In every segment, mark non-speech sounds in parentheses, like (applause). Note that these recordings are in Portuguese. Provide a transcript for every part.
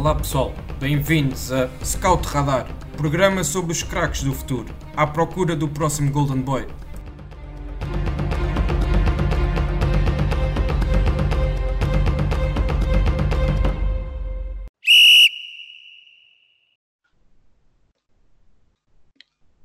Olá pessoal, bem-vindos a Scout Radar, programa sobre os craques do futuro, à procura do próximo Golden Boy.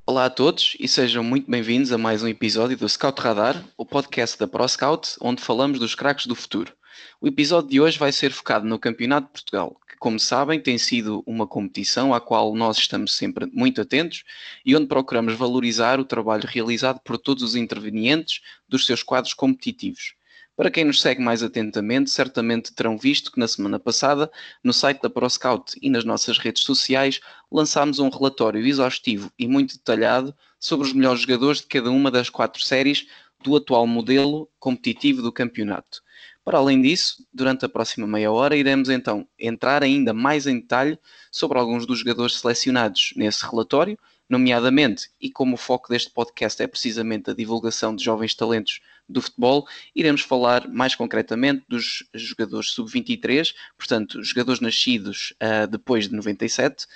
Olá a todos e sejam muito bem-vindos a mais um episódio do Scout Radar, o podcast da ProScout, onde falamos dos craques do futuro. O episódio de hoje vai ser focado no Campeonato de Portugal, que, como sabem, tem sido uma competição à qual nós estamos sempre muito atentos e onde procuramos valorizar o trabalho realizado por todos os intervenientes dos seus quadros competitivos. Para quem nos segue mais atentamente, certamente terão visto que na semana passada, no site da ProScout e nas nossas redes sociais, lançámos um relatório exaustivo e muito detalhado sobre os melhores jogadores de cada uma das quatro séries do atual modelo competitivo do campeonato. Para além disso, durante a próxima meia hora, iremos então entrar ainda mais em detalhe sobre alguns dos jogadores selecionados nesse relatório, nomeadamente, e como o foco deste podcast é precisamente a divulgação de jovens talentos do futebol, iremos falar mais concretamente dos jogadores sub-23, portanto, jogadores nascidos uh, depois de 97,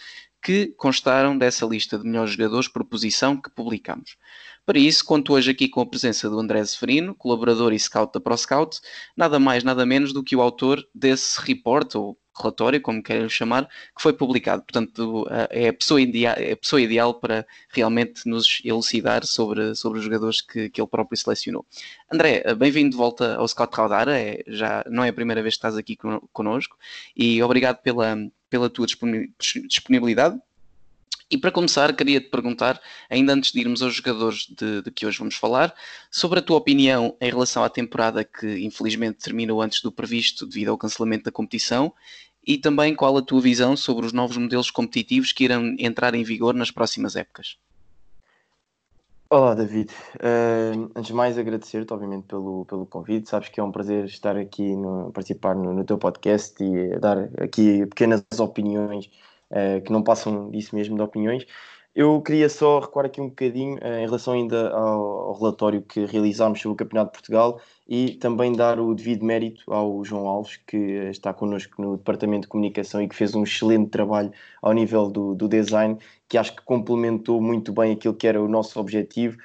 que constaram dessa lista de melhores jogadores por posição que publicamos. Para isso, conto hoje aqui com a presença do André Severino, colaborador e scout da ProScout, nada mais, nada menos do que o autor desse report, ou relatório, como querem chamar, que foi publicado. Portanto, é a pessoa, ideal, é a pessoa ideal para realmente nos elucidar sobre, sobre os jogadores que, que ele próprio selecionou. André, bem-vindo de volta ao Scout Radar, é, já não é a primeira vez que estás aqui connosco, e obrigado pela, pela tua disponibilidade e para começar, queria te perguntar, ainda antes de irmos aos jogadores de, de, que hoje vamos falar, sobre a tua opinião em relação à temporada que infelizmente terminou antes do previsto devido ao cancelamento da competição e também qual a tua visão sobre os novos modelos competitivos que irão entrar em vigor nas próximas épocas. Olá, David. Uh, antes de mais, agradecer-te, obviamente, pelo, pelo convite. Sabes que é um prazer estar aqui, no, participar no, no teu podcast e dar aqui pequenas opiniões uh, que não passam disso mesmo, de opiniões. Eu queria só recuar aqui um bocadinho uh, em relação ainda ao, relatório que realizámos sobre o Campeonato de Portugal e também dar o devido mérito ao João Alves, que está connosco no Departamento de Comunicação e que fez um excelente trabalho ao nível do, do design, que acho que complementou muito bem aquilo que era o nosso objetivo,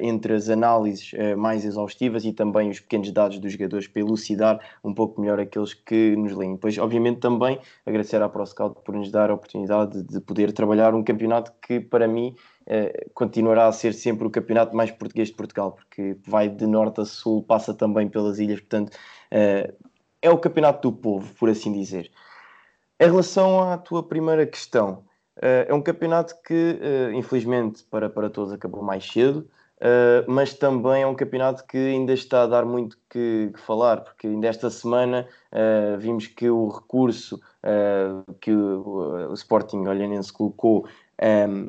entre as análises uh, mais exaustivas e também os pequenos dados dos jogadores para elucidar um pouco melhor aqueles que nos leem. Pois, obviamente, também agradecer à ProScout por nos dar a oportunidade de poder trabalhar um campeonato que, para mim, Uh, continuará a ser sempre o campeonato mais português de Portugal, porque vai de norte a sul, passa também pelas ilhas, portanto, é o campeonato do povo, por assim dizer. Em relação à tua primeira questão, é um campeonato que, infelizmente, para, para todos acabou mais cedo, mas também é um campeonato que ainda está a dar muito que, que falar, porque ainda esta semana vimos que o recurso que o, o Sporting Olhanense colocou um,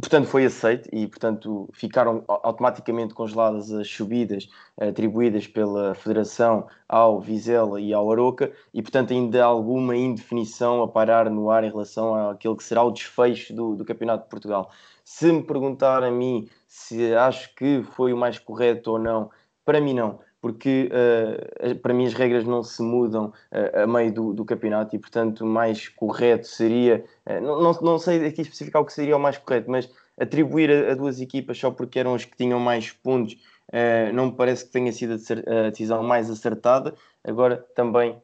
portanto foi aceito e portanto ficaram automaticamente congeladas as subidas atribuídas pela Federação ao Vizela e ao Aroca e portanto ainda há alguma indefinição a parar no ar em relação àquele que será o desfecho do, do Campeonato de Portugal. Se me perguntar a mim se acho que foi o mais correto ou não, para mim não porque uh, para mim as regras não se mudam uh, a meio do, do, campeonato e, portanto, o mais correto seria, uh, não, não, não, sei aqui especificar o que seria o mais correto, mas atribuir a, a duas equipas só porque eram as que tinham mais pontos, não me parece que tenha sido a decisão mais acertada. Agora, também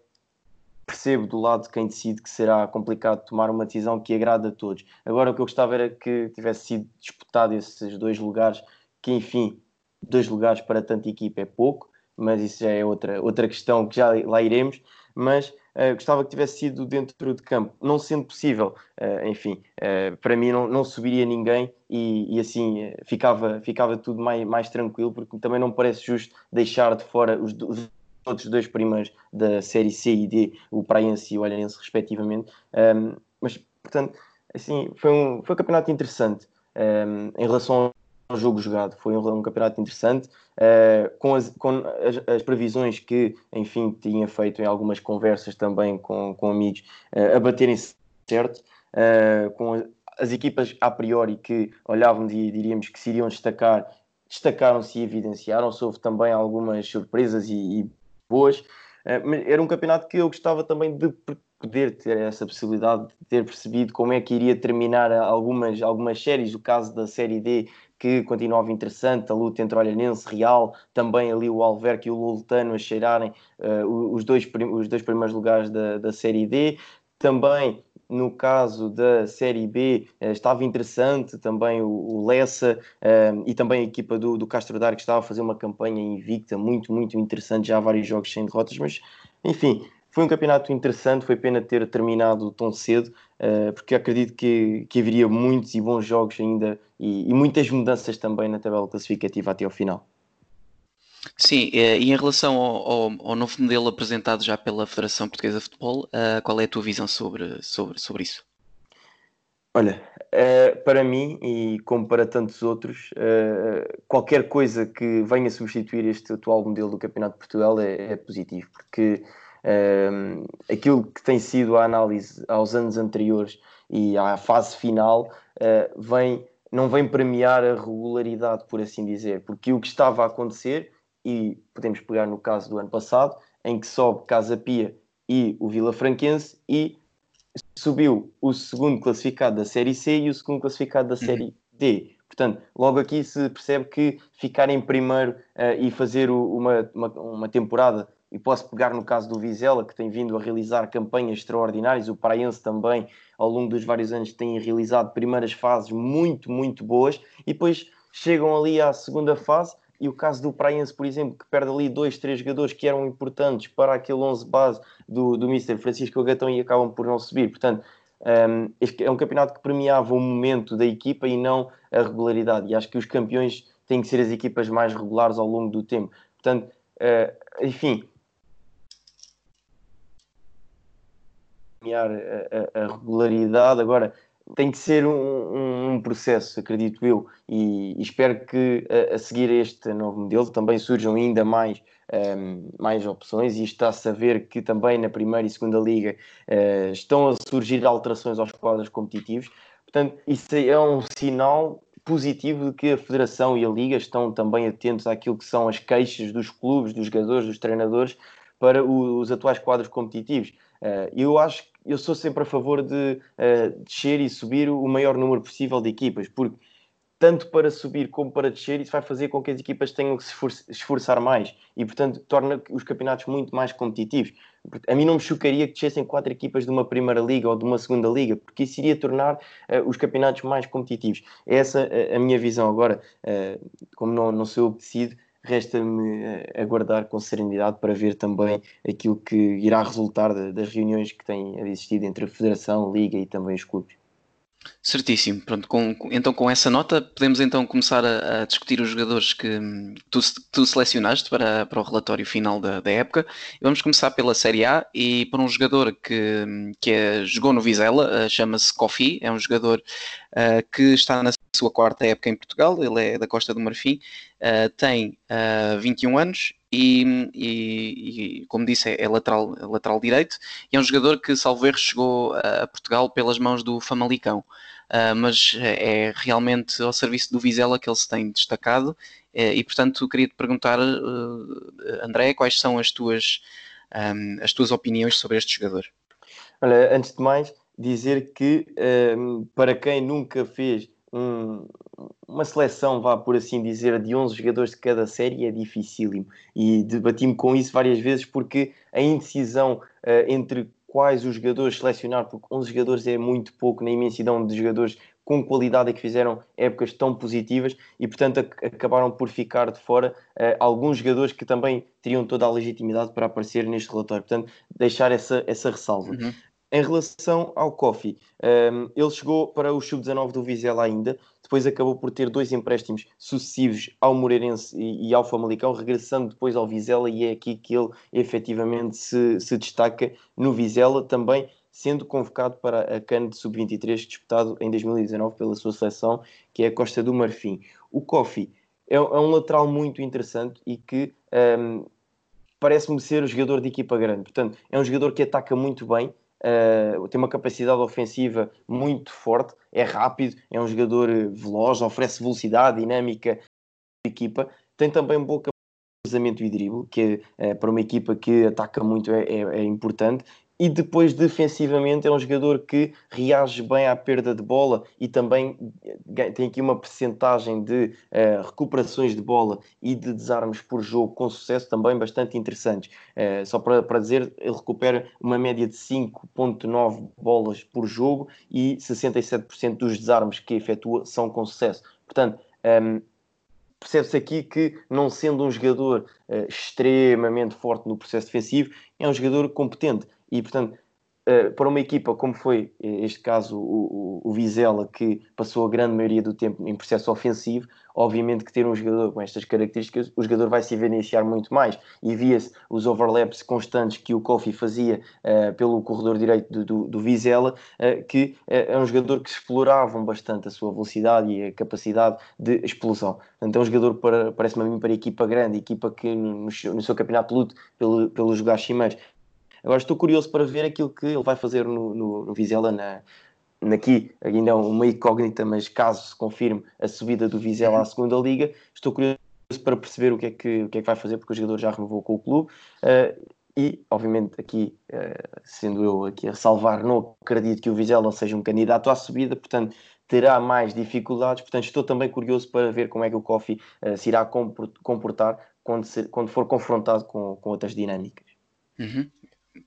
percebo do lado de quem decide que será complicado tomar uma decisão que agrada a todos. Agora, o que eu gostava era que tivesse sido disputado esses dois lugares, que enfim, dois lugares para tanta equipa é pouco mas isso já é outra, outra questão que já lá iremos. Mas uh, gostava que tivesse sido dentro de campo, não sendo possível, uh, enfim, uh, para mim não, não subiria ninguém e, e assim ficava, ficava tudo mais, mais tranquilo, porque também não parece justo deixar de fora os, os outros dois primeiros da série C e D, o Praense e o Olhanense, respectivamente. Um, mas, portanto, assim, foi um, foi um campeonato interessante um, em relação ao jogo jogado. Foi um, um campeonato interessante, uh, com, as, com as, as, previsões que, enfim, tinha feito em algumas conversas também com, com amigos, uh, a baterem certo, uh, com as equipas a priori que olhávamos e diríamos que se iriam destacar, destacaram-se e evidenciaram-se. Houve também algumas surpresas e, e boas. Era um campeonato que eu gostava também de poder ter essa possibilidade de ter percebido como é que iria terminar algumas, algumas séries, o caso da série D que continuava interessante, a luta entre Olhanense, Real, também ali o Alverque e o Lultano a cheirarem uh, os, dois, os dois primeiros lugares da, da série D, também no caso da Série B uh, estava interessante também o, Lessa uh, e também a equipa do, do Castro Dar que estava a fazer uma campanha invicta muito, muito interessante, já há vários jogos sem derrotas, mas enfim, foi um campeonato interessante, foi pena ter terminado tão cedo, porque acredito que, que haveria muitos e bons jogos ainda e, e, muitas mudanças também na tabela classificativa até ao final. Sim, eh, e em relação ao, ao, ao novo modelo apresentado já pela Federação Portuguesa de Futebol, uh, qual é a tua visão sobre, sobre, sobre isso? Olha, uh, para mim e como para tantos outros, uh, qualquer coisa que venha substituir este atual modelo do Campeonato de Portugal é, é positivo, porque aquilo que tem sido a análise aos anos anteriores e à fase final vem, não vem premiar a regularidade, por assim dizer, porque o que estava a acontecer, e podemos pegar no caso do ano passado, em que sobe Casa Pia e o Vila Franquense e subiu o segundo classificado da Série C e o segundo classificado da. Série D. Portanto, logo aqui se percebe que ficar em primeiro uh, e fazer uma, uma, uma, temporada e posso pegar no caso do Vizela, que tem vindo a realizar campanhas extraordinárias, o Paraense também, ao longo dos vários anos, tem realizado primeiras fases muito, muito boas, e depois chegam ali à segunda fase, e o caso do Praense, por exemplo, que perde ali dois, três jogadores que eram importantes para aquele 11 base do, do Mr. Francisco Gatão e acabam por não subir. Portanto, um, é um campeonato que premiava o momento da equipa e não a regularidade. E acho que os campeões têm que ser as equipas mais regulares ao longo do tempo. Portanto, uh, enfim, a, a, regularidade. Agora, tem que ser um, um, processo, acredito eu, e, e espero que a, a, seguir este novo modelo também surjam ainda mais, um, mais opções e está-se a ver que também na primeira e segunda liga uh, estão a surgir alterações aos quadros competitivos. Portanto, isso é um sinal positivo de que a Federação e a Liga estão também atentos àquilo que são as queixas dos clubes, dos jogadores, dos treinadores para os atuais quadros competitivos. Uh, eu acho eu sou sempre a favor de uh, descer e subir o maior número possível de equipas, porque tanto para subir como para descer, isso vai fazer com que as equipas tenham que se esforçar mais e, portanto, torna os campeonatos muito mais competitivos. A mim não me chocaria que descessem quatro equipas de uma primeira liga ou de uma segunda liga, porque isso iria tornar uh, os campeonatos mais competitivos. Essa é a minha visão. Agora, uh, como não, não sou eu que decido, resta-me eh, aguardar com serenidade para ver também aquilo que irá resultar das reuniões que têm existido entre a Federação, a Liga e também os clubes. Certíssimo. Pronto, com, então com essa nota podemos então começar a, a discutir os jogadores que tu, tu selecionaste para, para o relatório final da, da, época. Vamos começar pela Série A e por um jogador que, que é, jogou no Vizela, uh, chama-se Kofi, é um jogador uh, que está na sua quarta época em Portugal, ele é da Costa do Marfim, uh, tem uh, 21 anos e, e, e, como disse, é lateral, lateral direito e é um jogador que, salvo erro, chegou a Portugal pelas mãos do Famalicão. Uh, mas é realmente ao serviço do Vizela que ele se tem destacado e portanto queria te perguntar André, quais são as tuas um, as tuas opiniões sobre este jogador? Olha, antes de mais dizer que um, para quem nunca fez um, uma seleção, vá por assim dizer, de 11 jogadores de cada série é dificílimo. E debati-me com isso várias vezes porque a indecisão uh, entre quais os jogadores selecionar, porque 11 jogadores é muito pouco na imensidão de jogadores com qualidade que fizeram épocas tão positivas e, portanto, acabaram por ficar de fora uh, alguns jogadores que também teriam toda a legitimidade para aparecer neste relatório. Portanto, deixar essa, essa ressalva. Uhum. Em relação ao Kofi, um, ehm, ele chegou para o Sub-19 do Vizela ainda, depois acabou por ter dois empréstimos sucessivos ao Moreirense e, e, ao Famalicão, regressando depois ao Vizela, e é aqui que ele efetivamente se, se destaca no Vizela, também sendo convocado para a CAN de Sub-23, disputado em 2019 pela sua seleção, que é a Costa do Marfim. O Kofi é, é um lateral muito interessante e que um, ehm, parece-me ser o jogador de equipa grande. Portanto, é um jogador que ataca muito bem, Uh, tem uma capacidade ofensiva muito forte, é rápido, é um jogador veloz, oferece velocidade, dinâmica equipa, tem também um bom cruzamento e drible, que é, para uma equipa que ataca muito é, é, é, importante, e depois defensivamente é um jogador que reage bem à perda de bola e também tem aqui uma percentagem de uh, recuperações de bola e de desarmes por jogo com sucesso também bastante interessantes. Uh, só para, para dizer, ele recupera uma média de 5.9 bolas por jogo e 67% dos desarmes que efetua são com sucesso. Portanto, um, ehm, percebe-se aqui que, não sendo um jogador uh, extremamente forte no processo defensivo, é um jogador competente e, portanto, uh, para uma equipa como foi eh, este caso o, o, o, Vizela, que passou a grande maioria do tempo em processo ofensivo, obviamente que ter um jogador com estas características, o jogador vai se evidenciar muito mais. E via-se os overlaps constantes que o Kofi fazia uh, pelo corredor direito do, do, do Vizela, uh, que é um jogador que exploravam bastante a sua velocidade e a capacidade de explosão. É um jogador, para, parece-me a mim, para a equipa grande, equipa que no, no, seu, campeonato luto pelo, pelos jogar cimeiros Agora estou curioso para ver aquilo que ele vai fazer no, no, no Vizela na, naqui, ainda é uma incógnita, mas caso se confirme a subida do Vizela à segunda liga, estou curioso para perceber o que é que, o que, é que vai fazer, porque o jogador já renovou com o clube. Uh, e, obviamente, aqui, uh, sendo eu aqui a salvar, não acredito que o Vizela seja um candidato à subida, portanto, terá mais dificuldades. Portanto, estou também curioso para ver como é que o Kofi uh, se irá comportar quando, se, quando for confrontado com, com outras dinâmicas. Uhum.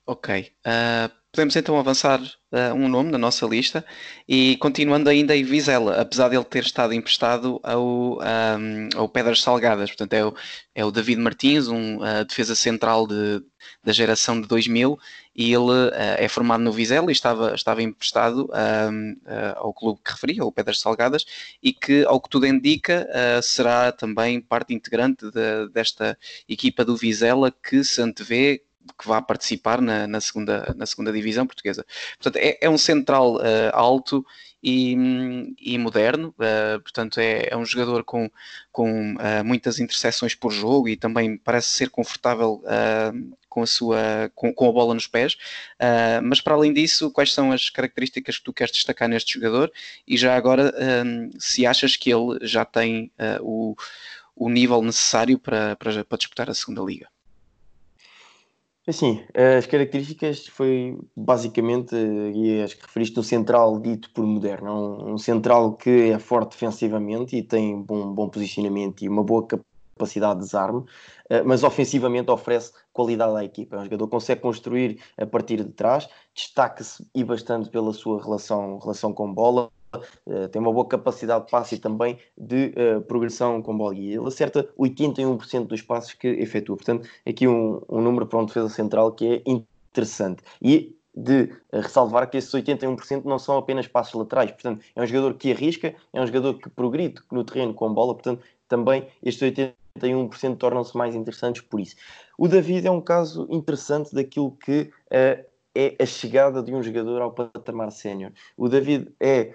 Ok. Uh, podemos então avançar uh, um nome na nossa lista e continuando ainda em Vizela, apesar de ele ter estado emprestado ao, um, ao Pedras Salgadas. Portanto, é o, é o David Martins, um uh, defesa central de, da geração de 2000 e ele é formado no Vizela e estava, estava emprestado ao clube que referi, ao Pedras Salgadas, e que, ao que tudo indica, será também parte integrante de, desta equipa do Vizela que se antevê que vá participar na, na, segunda, na segunda divisão portuguesa. Portanto, é, é um central uh, alto e, e moderno, uh, portanto, é, é, um jogador com, com uh, muitas interseções por jogo e também parece ser confortável com, a sua, com, com, a bola nos pés. mas, para além disso, quais são as características que tu queres destacar neste jogador? E já agora, se achas que ele já tem o, o nível necessário para, para, para disputar a segunda liga? Assim, as características foi basicamente, e as que referiste, um central dito por moderno. Um, um central que é forte defensivamente e tem bom, bom posicionamento e uma boa capacidade de desarme, eh, mas ofensivamente oferece qualidade à equipa. É um jogador que consegue construir a partir de trás, destaca-se e bastante pela sua relação, relação com bola, tem uma boa capacidade de passe e também de uh, progressão com bola. E ele acerta 81% dos passos que efetua. Portanto, aqui um, um número para um defesa central que é interessante. E de uh, ressalvar que esses 81% não são apenas passos laterais. Portanto, é um jogador que arrisca, é um jogador que progride no terreno com bola. Portanto, também estes 81% tornam-se mais interessantes por isso. O David é um caso interessante daquilo que é a chegada de um jogador ao patamar sénior. O David é,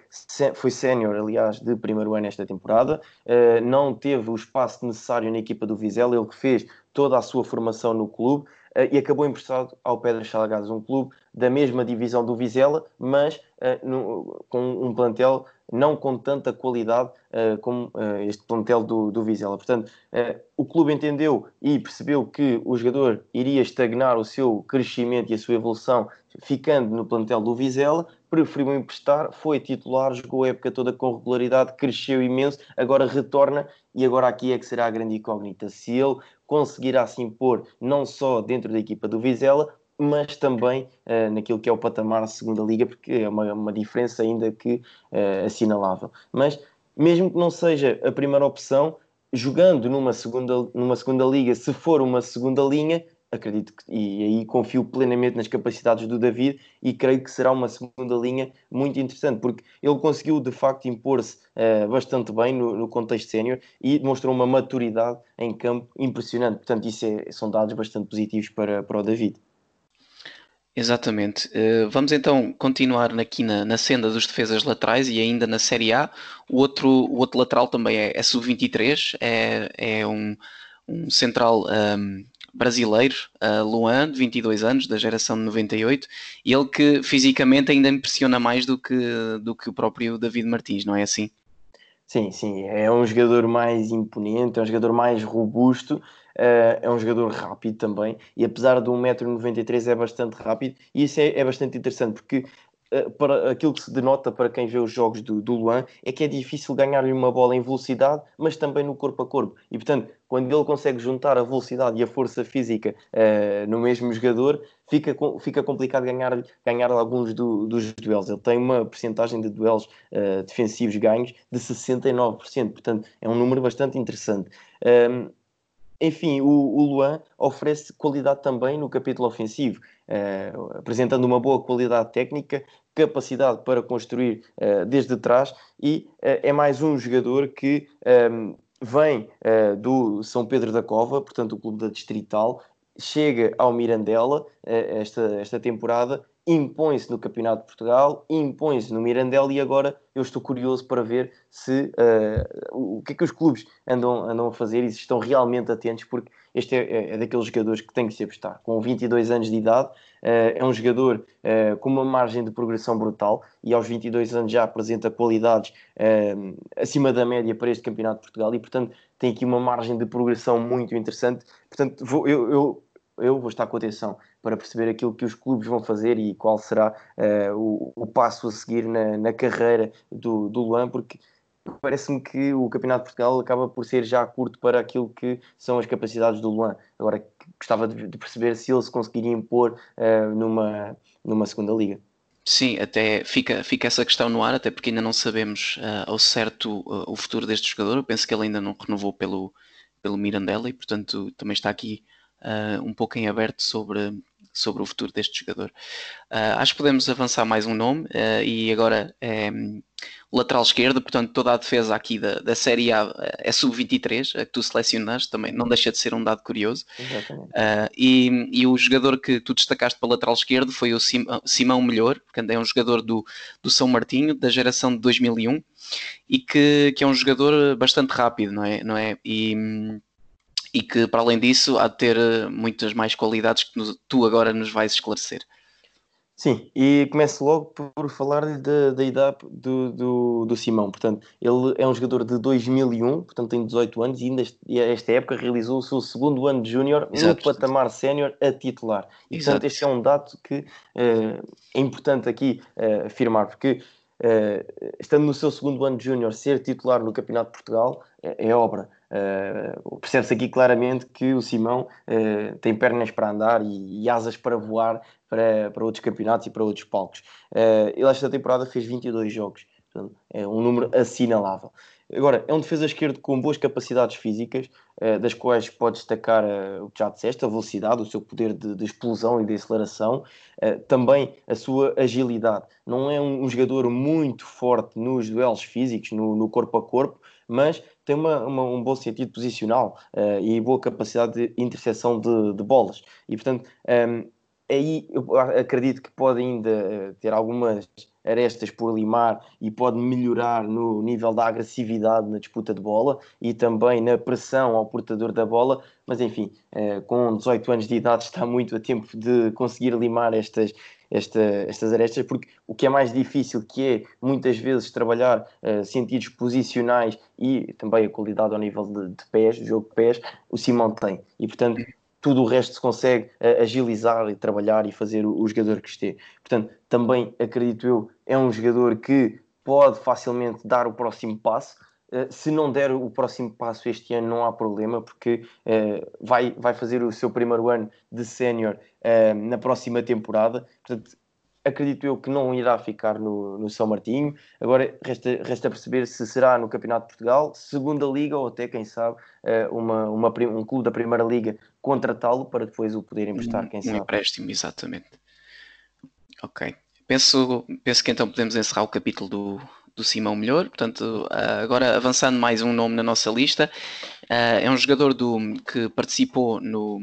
foi sénior, aliás, de primeiro ano esta temporada, uh, não teve o espaço necessário na equipa do Vizela, ele que fez toda a sua formação no clube e acabou emprestado ao Pedras Salgados, um clube da mesma divisão do Vizela, mas uh, no, com um plantel não com tanta qualidade uh, como uh, este plantel do, do Vizela. Portanto, uh, o clube entendeu e percebeu que o jogador iria estagnar o seu crescimento e a sua evolução ficando no plantel do Vizela, preferiu emprestar, foi titular, jogou a época toda com regularidade, cresceu imenso, agora retorna e agora aqui é que será a grande incógnita. Se ele conseguirá se impor não só dentro da equipa do Vizela, mas também uh, naquilo que é o patamar da segunda liga, porque é uma, uma diferença ainda que uh, assinalável. Mas mesmo que não seja a primeira opção, jogando numa segunda, numa segunda liga, se for uma segunda linha, acredito que, e aí confio plenamente nas capacidades do David e creio que será uma segunda linha muito interessante, porque ele conseguiu de facto impor-se uh, bastante bem no, no contexto sénior e demonstrou uma maturidade em campo impressionante. Portanto, isso é, são dados bastante positivos para, para o David. Exatamente. Uh, vamos então continuar aqui na, na, senda dos defesas laterais e ainda na Série A. O outro, o outro lateral também é, é sub-23, é, é um, um central um, brasileiro, uh, Luan, de 22 anos, da geração de 98, e ele que fisicamente ainda impressiona mais do que, do que o próprio David Martins, não é assim? Sim, sim, é um jogador mais imponente, é um jogador mais robusto, uh, é um jogador rápido também, e apesar de 1,93m é bastante rápido, e isso é, é bastante interessante, porque para aquilo que se denota para quem vê os jogos do, do Luan é que é difícil ganhar-lhe uma bola em velocidade, mas também no corpo a corpo, e portanto, quando ele consegue juntar a velocidade e a força física uh, no mesmo jogador, fica, fica complicado ganhar, ganhar alguns do, dos duelos. Ele tem uma percentagem de duelos uh, defensivos ganhos de 69%, portanto é um número bastante interessante. Um, enfim, o, o Luan oferece qualidade também no capítulo ofensivo, uh, apresentando uma boa qualidade técnica, capacidade para construir uh, desde trás e uh, é mais um jogador que um, vem do São Pedro da Cova, portanto o clube da Distrital, chega ao Mirandela esta, esta temporada impõe-se no Campeonato de Portugal, impõe-se no Mirandela e agora eu estou curioso para ver se uh, o que é que os clubes andam, andam a fazer e se estão realmente atentos, porque este é, é, é daqueles jogadores que tem que se apostar. Com 22 anos de idade, uh, é um jogador uh, com uma margem de progressão brutal e aos 22 anos já apresenta qualidades acima da média para este Campeonato de Portugal e, portanto, tem aqui uma margem de progressão muito interessante. Portanto, vou, eu, eu eu vou estar com atenção para perceber aquilo que os clubes vão fazer e qual será o, o, passo a seguir na, na carreira do, do Luan, porque parece-me que o Campeonato de Portugal acaba por ser já curto para aquilo que são as capacidades do Luan. Agora, gostava de, perceber se ele se conseguiria impor uh, numa, numa segunda liga. Sim, até fica, fica essa questão no ar, até porque ainda não sabemos uh, ao certo uh, o futuro deste jogador. Eu penso que ele ainda não renovou pelo, pelo Mirandela e, portanto, também está aqui um pouco em aberto sobre, sobre o futuro deste jogador. Uh, acho que podemos avançar mais um nome uh, e agora é um, lateral esquerdo, portanto toda a defesa aqui da, da Série A é sub-23, a que tu selecionaste, também não deixa de ser um dado curioso. Uh, e, e, o jogador que tu destacaste para lateral esquerdo foi o Sim, Simão Melhor, que é um jogador do, do São Martinho, da geração de 2001, e que, que é um jogador bastante rápido, não é? Não é? E, e que, para além disso, há de ter eh, muitas mais qualidades que tu agora nos vais esclarecer. Sim, e começo logo por falar da, da idade do, do, do, Simão. Portanto, ele é um jogador de 2001, portanto tem 18 anos e ainda esta época realizou o seu segundo ano de júnior no patamar sénior a titular. E portanto, Exato. este é um dado que uh, é importante aqui uh, afirmar, porque uh, estando no seu segundo ano de júnior, ser titular no Campeonato de Portugal é, é obra. Uh, Percebe-se aqui claramente que o Simão uh, tem pernas para andar e, e, asas para voar para, para outros campeonatos e para outros palcos. Uh, ele esta temporada fez 22 jogos, portanto, é um número assinalável. Agora, é um defesa esquerdo com boas capacidades físicas, das quais pode destacar o que já disseste, a velocidade, o seu poder de, de explosão e de aceleração, também a sua agilidade. Não é um, um jogador muito forte nos duelos físicos, no, no corpo a corpo, mas tem uma, uma, um bom sentido posicional uh, e boa capacidade de interseção de, de bolas. E, portanto, um, ehm, aí eu acredito que pode ainda eh, ter algumas arestas por limar e pode melhorar no nível da agressividade na disputa de bola e também na pressão ao portador da bola, mas enfim, uh, com 18 anos de idade (laughs) está muito a tempo de conseguir limar estas, esta, estas arestas, porque o que é mais difícil, que é muitas vezes trabalhar uh, sentidos posicionais e também a qualidade ao nível de, de pés, do jogo de pés, o Simão tem. E portanto, tudo o resto se consegue uh, agilizar e trabalhar e fazer o, o jogador que esteja. Portanto, também acredito eu, é um jogador que pode facilmente dar o próximo passo. Uh, se não der o próximo passo este ano, não há problema, porque uh, vai, vai fazer o seu primeiro ano de sénior uh, na próxima temporada. Portanto, acredito eu que não irá ficar no, no São Martinho. Agora resta, resta perceber se será no Campeonato de Portugal, segunda liga ou até, quem sabe, uma, uma, um clube da Primeira Liga contratá-lo para depois o poder emprestar, quem um sabe. Um empréstimo, exatamente. Ok. Penso, penso que então podemos encerrar o capítulo do, do Simão Melhor. Portanto, ah, agora avançando mais um nome na nossa lista, ah, é um jogador do, que participou no,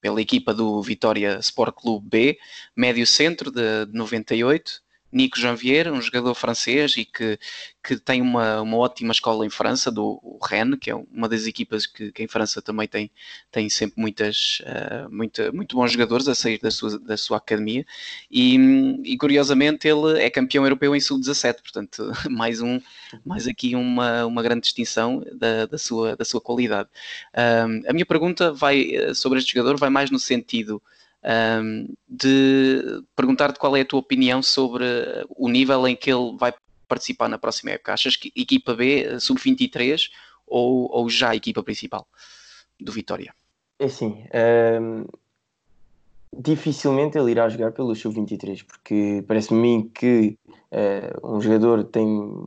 pela equipa do Vitória Sport Clube B, médio centro de, de 98, Nico Janvier, um jogador francês e que, que tem uma, uma ótima escola em França, do Rennes, que é uma das equipas que, que em França também tem, tem sempre muitas, uh, muita, muito bons jogadores a sair da sua, da sua academia. E, e curiosamente ele é campeão europeu em sub-17, portanto, (laughs) mais, um, mais aqui uma, uma grande distinção da, da, sua, da sua qualidade. Um, a minha pergunta vai eh, sobre este jogador vai mais no sentido um, de perguntar-te qual é a tua opinião sobre o nível em que ele vai participar na próxima época. Achas que equipa B, sub-23 ou, ou já a equipa principal do Vitória? É assim, um, dificilmente ele irá jogar pelo sub-23, porque parece-me mim que uh, um jogador tem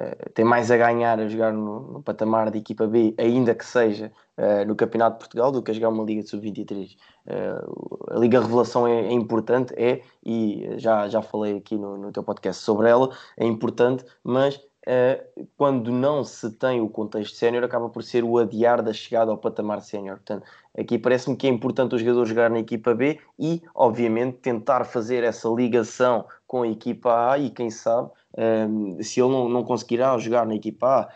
Uh, tem mais a ganhar a jogar no, no, patamar de equipa B, ainda que seja uh, no Campeonato de Portugal, do que a jogar uma Liga de Sub-23. Uh, a Liga Revelação é, é, importante, é, e já, já falei aqui no, no teu podcast sobre ela, é importante, mas uh, quando não se tem o contexto sénior, acaba por ser o adiar da chegada ao patamar sénior. Portanto, aqui parece-me que é importante o jogador jogar na equipa B e, obviamente, tentar fazer essa ligação com a equipa A e, quem sabe, se ele não, não conseguirá jogar na equipa A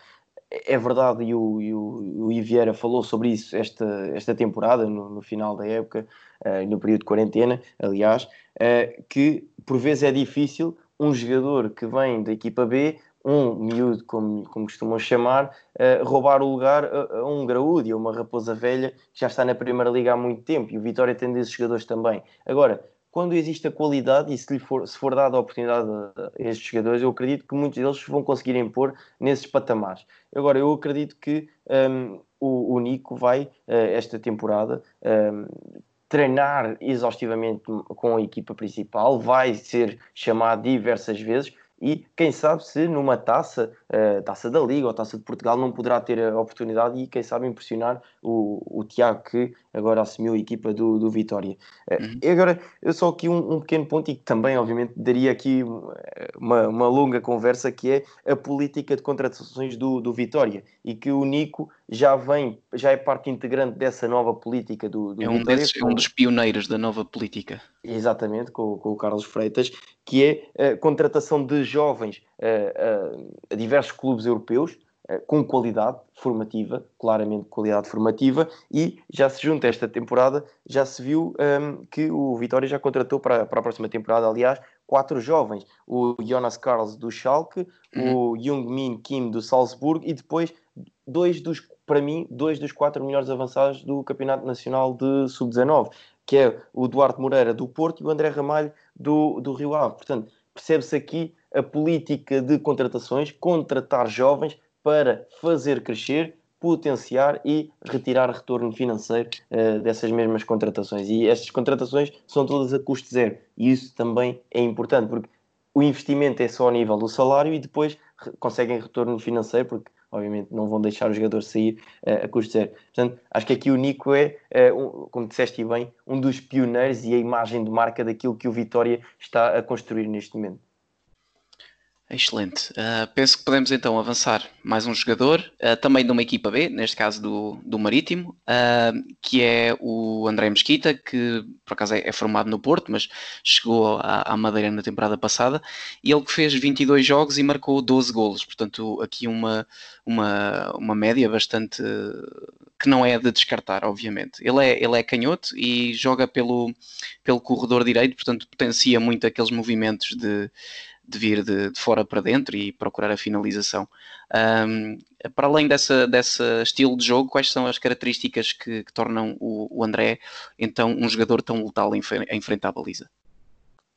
é verdade, e o, e o, o falou sobre isso esta, esta temporada, no, no final da época, uh, no período de quarentena, aliás, uh, que por vezes é difícil um jogador que vem da equipa B, um miúdo, como, como costumam chamar, uh, roubar o lugar a, a um graúdo, a uma raposa velha que já está na Primeira Liga há muito tempo, e o Vitória tem desses jogadores também. Agora, quando existe a qualidade e se, for, se for dada a oportunidade a, estes jogadores, eu acredito que muitos deles vão conseguir impor nesses patamares. Agora, eu acredito que um, o, o, Nico vai, uh, esta temporada, um, treinar exaustivamente com a equipa principal, vai ser chamado diversas vezes e quem sabe se numa taça, uh, taça da Liga ou taça de Portugal, não poderá ter a oportunidade e quem sabe impressionar o, o Tiago que agora assumiu a equipa do, do Vitória. Uh, uhum. E agora, eu só aqui um, um, pequeno ponto e que também, obviamente, daria aqui uma, uma longa conversa que é a política de contratações do, do Vitória e que o Nico já vem, já é parte integrante dessa nova política do, do é um Vitória. Desses, é um dos pioneiros da nova política. Exatamente, com, com o Carlos Freitas, que é a contratação de jovens a, a, a diversos clubes europeus com qualidade formativa, claramente qualidade formativa, e já se junta esta temporada, já se viu um, que o Vitória já contratou para, para a próxima temporada, aliás, quatro jovens, o Jonas Carlos do Schalke, uhum. o Jung-Min Kim do Salzburgo e depois dois dos, para mim, dois dos quatro melhores avançados do Campeonato Nacional de Sub-19, que é o Duarte Moreira do Porto e o André Ramalho do, do Rio Ave. Portanto, percebe-se aqui a política de contratações, contratar jovens para fazer crescer, potenciar e retirar retorno financeiro uh, dessas mesmas contratações. E estas contratações são todas a custo zero. E isso também é importante, porque o investimento é só a nível do salário e depois conseguem retorno financeiro, porque obviamente não vão deixar o jogador sair uh, a custo zero. Portanto, acho que aqui o Nico é, uh, um, como disseste bem, um dos pioneiros e a imagem de marca daquilo que o Vitória está a construir neste momento. Excelente. Uh, penso que podemos então avançar mais um jogador, uh, também de uma equipa B, neste caso do, do Marítimo, uh, que é o André Mesquita, que por acaso é, é formado no Porto, mas chegou à, Madeira na temporada passada, e ele que fez 22 jogos e marcou 12 golos, portanto aqui uma, uma, uma média bastante que não é de descartar, obviamente. Ele é, ele é canhoto e joga pelo, pelo corredor direito, portanto potencia muito aqueles movimentos de de vir de, de, fora para dentro e procurar a finalização. Um, para além dessa, dessa estilo de jogo, quais são as características que, que tornam o, o, André então um jogador tão letal em, em frente à baliza?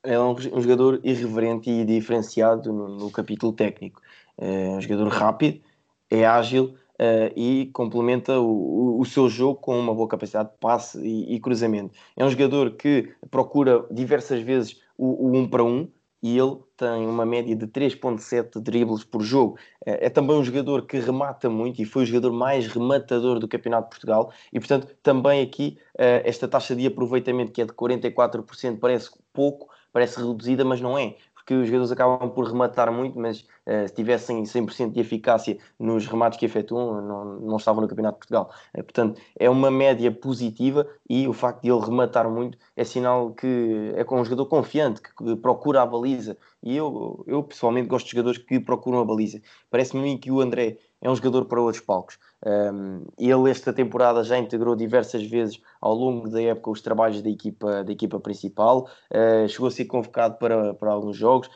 É um, um jogador irreverente e diferenciado no, no, capítulo técnico. É um jogador rápido, é ágil uh, e complementa o, o, o, seu jogo com uma boa capacidade de passe e, e cruzamento. É um jogador que procura diversas vezes o, o um para um, e ele tem uma média de 3.7 dribles por jogo. É, é também um jogador que remata muito e foi o jogador mais rematador do Campeonato de Portugal e, portanto, também aqui eh, esta taxa de aproveitamento que é de 44% parece pouco, parece reduzida, mas não é. Porque os jogadores acabam por rematar muito, mas uh, se tivessem 100% de eficácia nos remates que efetuam, não, não estavam no Campeonato de Portugal. Uh, portanto, é uma média positiva e o facto de ele rematar muito é sinal que é com um jogador confiante, que procura a baliza. E eu, eu pessoalmente gosto de jogadores que procuram a baliza. Parece-me que o André é um jogador para outros palcos. Um, ele esta temporada já integrou diversas vezes ao longo da época os trabalhos da equipa, da equipa principal, uh, chegou a ser convocado para, para alguns jogos.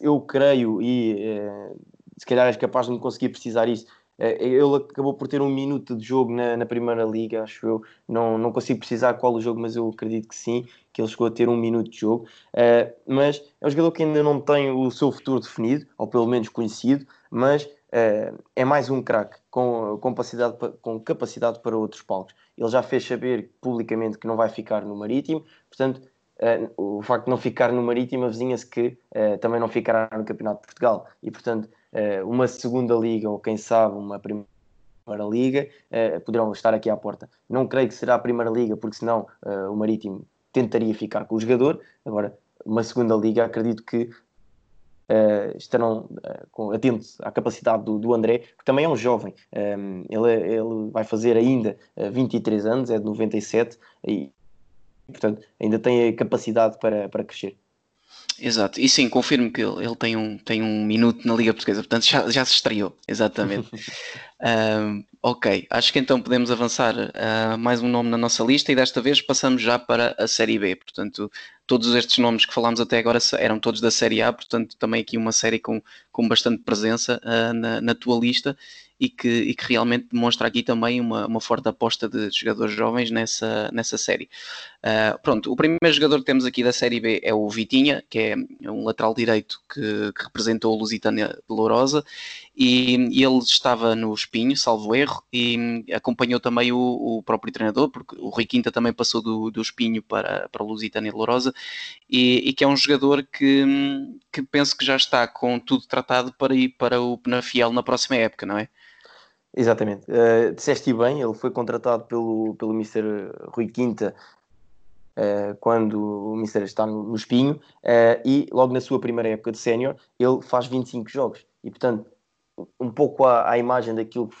Eu creio, e uh, se calhar és capaz de me conseguir precisar isso, uh, ele acabou por ter um minuto de jogo na, na Primeira Liga, acho eu. Não, não consigo precisar qual o jogo, mas eu acredito que sim, que ele chegou a ter um minuto de jogo. mas é um jogador que ainda não tem o seu futuro definido, ou pelo menos conhecido, mas é mais um craque com, com, capacidade, para outros palcos. Ele já fez saber publicamente que não vai ficar no Marítimo, portanto, uh, o facto de não ficar no Marítimo avizinha-se que uh, também não ficará no Campeonato de Portugal. E, portanto, uma segunda liga, ou quem sabe uma primeira liga, poderão estar aqui à porta. Não creio que será a primeira liga, porque senão o Marítimo tentaria ficar com o jogador. Agora, uma segunda liga, acredito que uh, estarão uh, atentos à capacidade do, do, André, que também é um jovem. Um, ehm, ele, ele vai fazer ainda 23 eh, anos, é de 97, e, portanto, ainda tem a capacidade para, para crescer. Exato, e sim, confirmo que ele, ele, tem, um, tem um minuto na Liga Portuguesa, portanto já, já se estreou, exatamente. (laughs) uh, ok, acho que então podemos avançar uh, mais um nome na nossa lista e desta vez passamos já para a Série B, portanto todos estes nomes que falámos até agora eram todos da Série A, portanto também aqui uma série com, com bastante presença uh, na, na tua lista e que, e que realmente demonstra aqui também uma, uma forte aposta de jogadores jovens nessa, nessa série. Uh, pronto, o primeiro jogador que temos aqui da Série B é o Vitinha, que é um lateral direito que, que representou o Lusitânia de Lourosa e, e, ele estava no Espinho, salvo erro, e acompanhou também o, o próprio treinador, porque o Rui Quinta também passou do, do Espinho para, para o Lusitânia de Lourosa e, e, que é um jogador que, que penso que já está com tudo tratado para ir para o Penafiel na próxima época, não é? Exatamente. Uh, disseste bem, ele foi contratado pelo, pelo Mr. Rui Quinta uh, quando o Mr. está no, no Espinho uh, e logo na sua primeira época de sénior ele faz 25 jogos e portanto um pouco à, à imagem daquilo que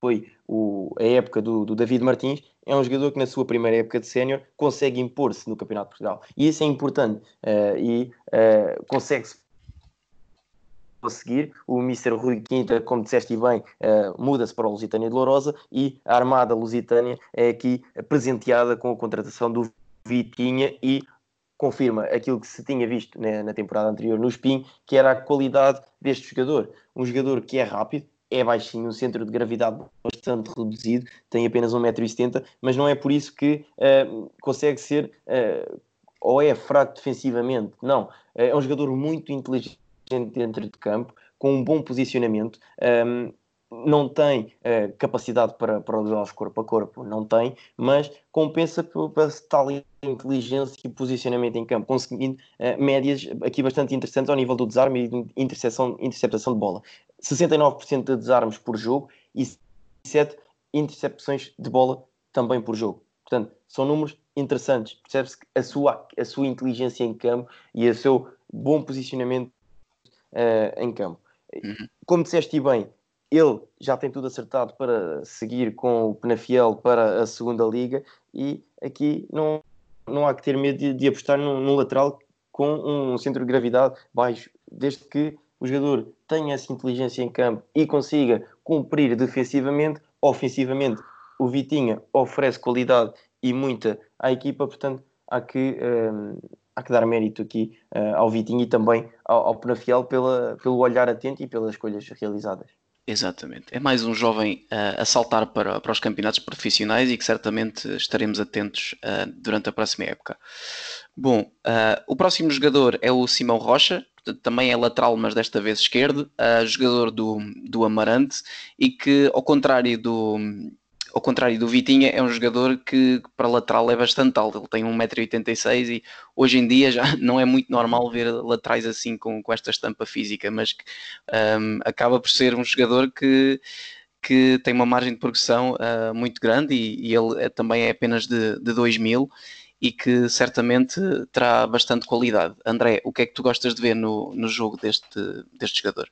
foi o, a época do, do, David Martins, é um jogador que na sua primeira época de sénior consegue impor-se no Campeonato de Portugal. E isso é importante. Uh, e consegue-se a seguir, o Mr. Rui Quinta, como disseste bem, uh, muda-se para o Lusitânia de Lourosa e a Armada Lusitânia é aqui presenteada com a contratação do Vitinha e confirma aquilo que se tinha visto na, na temporada anterior no Spin, que era a qualidade deste jogador. Um jogador que é rápido, é baixinho, um centro de gravidade bastante reduzido, tem apenas 1,70m, mas não é por isso que uh, consegue ser uh, ou é fraco defensivamente. Não, é um jogador muito inteligente dentro de campo, com um bom posicionamento. Um, não tem uh, capacidade para, para duelos corpo a corpo, não tem, mas compensa por, por tal inteligência e posicionamento em campo, conseguindo uh, médias aqui bastante interessantes ao nível do desarme e de interceptação, interceptação de bola. 69% de desarmes por jogo e 7 intercepções de bola também por jogo. Portanto, são números interessantes. Percebe-se a sua, a sua inteligência em campo e o seu bom posicionamento uh, em campo. Uhum. Como disseste bem, ele já tem tudo acertado para seguir com o Penafiel para a segunda liga e aqui não, não há que ter medo de, de apostar num, num, lateral com um centro de gravidade baixo, desde que o jogador tenha essa inteligência em campo e consiga cumprir defensivamente, ofensivamente o Vitinha oferece qualidade e muita à equipa, portanto há que um, eh, há que dar mérito aqui uh, ao Vitinho e também ao, ao Penafiel pela, pelo olhar atento e pelas escolhas realizadas. Exatamente. É mais um jovem uh, a saltar para, para os campeonatos profissionais e que certamente estaremos atentos uh, durante a próxima época. Bom, uh, o próximo jogador é o Simão Rocha, também é lateral, mas desta vez esquerdo, jogador do, do Amarante e que, ao contrário do, ao contrário do Vitinha, é um jogador que para lateral é bastante alto. Ele tem 1,86m e hoje em dia já (laughs) não é muito normal ver laterais assim com, com esta estampa física, mas um, acaba por ser um jogador que, que tem uma margem de progressão uh, muito grande e, e ele é, também é apenas de, de 2 mil e que certamente terá bastante qualidade. André, o que é que tu gostas de ver no, no jogo deste, deste jogador?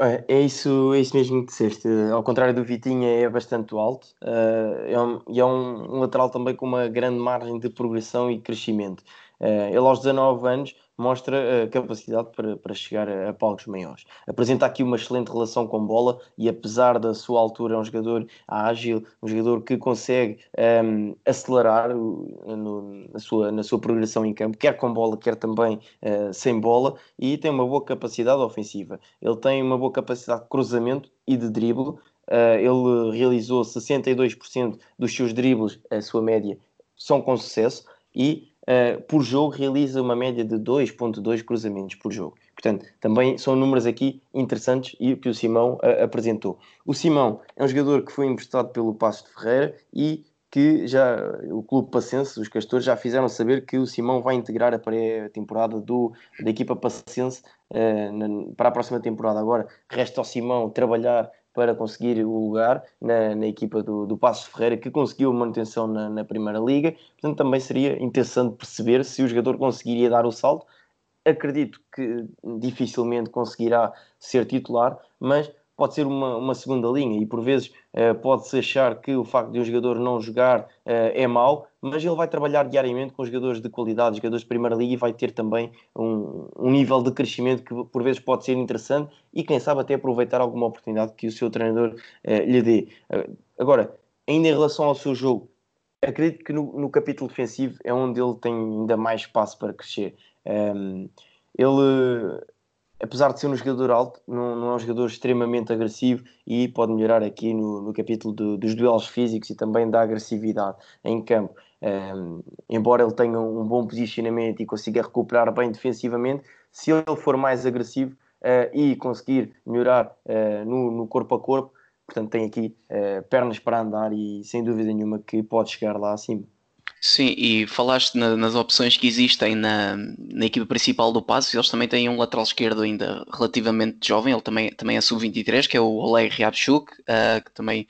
É, isso, é isso mesmo que disseste. Ao contrário do Vitinha, é bastante alto uh, é um, e é um, um, lateral também com uma grande margem de progressão e crescimento. Uh, ele, aos 19 anos, mostra a capacidade para, para chegar a, a palcos maiores. Apresenta aqui uma excelente relação com bola e, apesar da sua altura, é um jogador ágil, um jogador que consegue um, acelerar no, na, sua, na sua progressão em campo, quer com bola, quer também uh, sem bola, e tem uma boa capacidade ofensiva. Ele tem uma boa capacidade de cruzamento e de drible. Uh, ele realizou 62% dos seus dribles, a sua média, são com sucesso e uh, por jogo realiza uma média de 2.2 cruzamentos por jogo. Portanto, também são números aqui interessantes e que o Simão uh, apresentou. O Simão é um jogador que foi emprestado pelo Passo de Ferreira e que já o Clube Passense, os Castores, já fizeram saber que o Simão vai integrar a pré-temporada da equipa Passense uh, na, para a próxima temporada. Agora, resta ao Simão trabalhar para conseguir o lugar na, na equipa do, do Passos Ferreira, que conseguiu manutenção na, na, Primeira Liga. Portanto, também seria interessante perceber se o jogador conseguiria dar o salto. Acredito que dificilmente conseguirá ser titular, mas pode ser uma, uma segunda linha e por vezes uh, pode-se achar que o facto de um jogador não jogar uh, é mau, mas ele vai trabalhar diariamente com jogadores de qualidade, jogadores de Primeira Liga e vai ter também um, um nível de crescimento que por vezes pode ser interessante e quem sabe até aproveitar alguma oportunidade que o seu treinador uh, lhe dê. agora, ainda em relação ao seu jogo, acredito que no, no, capítulo defensivo é onde ele tem ainda mais espaço para crescer. Um, ehm, ele apesar de ser um jogador alto, não, não, é um jogador extremamente agressivo e pode melhorar aqui no, no capítulo do, dos duelos físicos e também da agressividade em campo. Um, embora ele tenha um bom posicionamento e consiga recuperar bem defensivamente, se ele for mais agressivo uh, e conseguir melhorar uh, no, no, corpo a corpo, portanto tem aqui uh, pernas para andar e sem dúvida nenhuma que pode chegar lá acima. Sim, e falaste na, nas opções que existem na, na equipa principal do Passos, eles também têm um lateral esquerdo ainda relativamente jovem, ele também, também é sub-23, que é o Oleg Ryabchuk, uh, que também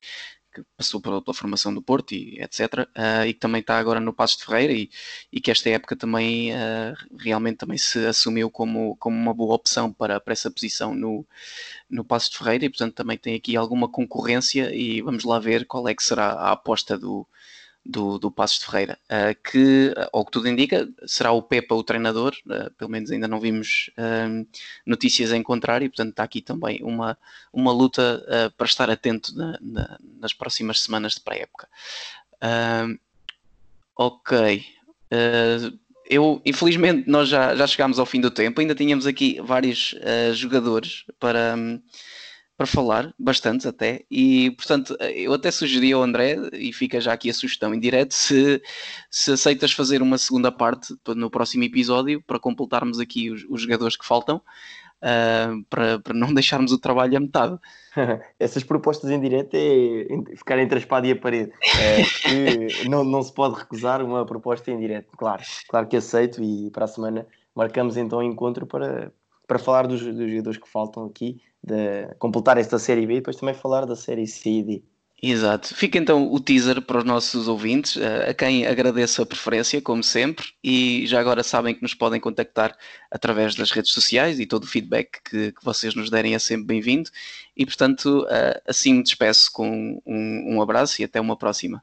que passou pela, pela, formação do Porto e etc. Uh, ah, e que também está agora no Passos de Ferreira e, e que esta época também uh, realmente também se assumiu como, como uma boa opção para, para essa posição no, no Passos de Ferreira e portanto também tem aqui alguma concorrência e vamos lá ver qual é que será a aposta do, do, do Passos de Ferreira, uh, que, ao que tudo indica, será o Pepa o treinador, uh, pelo menos ainda não vimos notícias em contrário, portanto está aqui também uma, uma luta para estar atento na, na, nas próximas semanas de pré-época. ok. eu, infelizmente, nós já, já chegámos ao fim do tempo, ainda tínhamos aqui vários jogadores para. Para falar, bastantes até, e portanto eu até sugeri ao André, e fica já aqui a sugestão em direto, se, se aceitas fazer uma segunda parte no próximo episódio para completarmos aqui os, os jogadores que faltam, uh, para, para não (laughs) deixarmos o trabalho à metade. (laughs) Essas propostas em direto é ficar entre a espada e a parede, é, (laughs) não, não se pode recusar uma proposta em direto, claro, claro que aceito e para a semana marcamos então um encontro para, para falar dos, dos jogadores que faltam aqui de completar esta série B e depois também falar da série C e D. Exato. Fica então o teaser para os nossos ouvintes, eh, a quem agradeço a preferência, como sempre, e já agora sabem que nos podem contactar através das redes sociais e todo o feedback que, que vocês nos derem é sempre bem-vindo. E portanto, eh, assim me despeço com um, um abraço e até uma próxima.